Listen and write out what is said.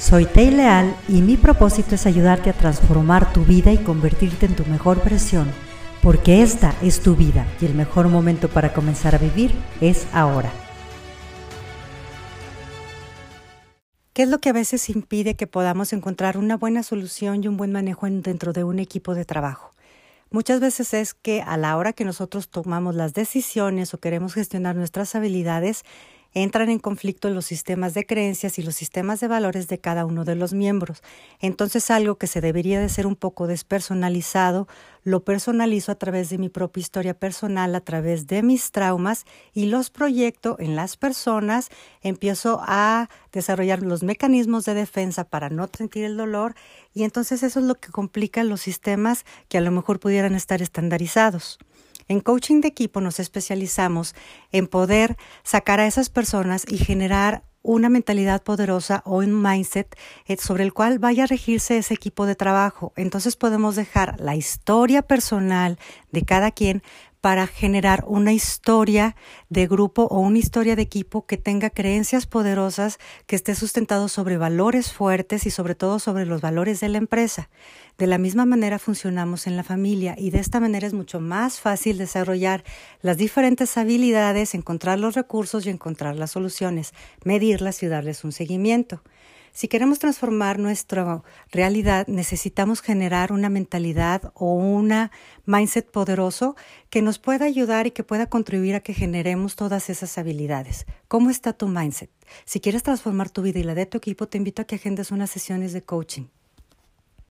Soy Tei Leal y mi propósito es ayudarte a transformar tu vida y convertirte en tu mejor versión, porque esta es tu vida y el mejor momento para comenzar a vivir es ahora. ¿Qué es lo que a veces impide que podamos encontrar una buena solución y un buen manejo dentro de un equipo de trabajo? Muchas veces es que a la hora que nosotros tomamos las decisiones o queremos gestionar nuestras habilidades, entran en conflicto los sistemas de creencias y los sistemas de valores de cada uno de los miembros. Entonces algo que se debería de ser un poco despersonalizado, lo personalizo a través de mi propia historia personal, a través de mis traumas y los proyecto en las personas, empiezo a desarrollar los mecanismos de defensa para no sentir el dolor y entonces eso es lo que complica los sistemas que a lo mejor pudieran estar estandarizados. En coaching de equipo nos especializamos en poder sacar a esas personas y generar una mentalidad poderosa o un mindset eh, sobre el cual vaya a regirse ese equipo de trabajo. Entonces podemos dejar la historia personal de cada quien para generar una historia de grupo o una historia de equipo que tenga creencias poderosas, que esté sustentado sobre valores fuertes y sobre todo sobre los valores de la empresa. De la misma manera funcionamos en la familia y de esta manera es mucho más fácil desarrollar las diferentes habilidades, encontrar los recursos y encontrar las soluciones, medirlas y darles un seguimiento. Si queremos transformar nuestra realidad, necesitamos generar una mentalidad o una mindset poderoso que nos pueda ayudar y que pueda contribuir a que generemos todas esas habilidades. ¿Cómo está tu mindset? Si quieres transformar tu vida y la de tu equipo, te invito a que agendes unas sesiones de coaching.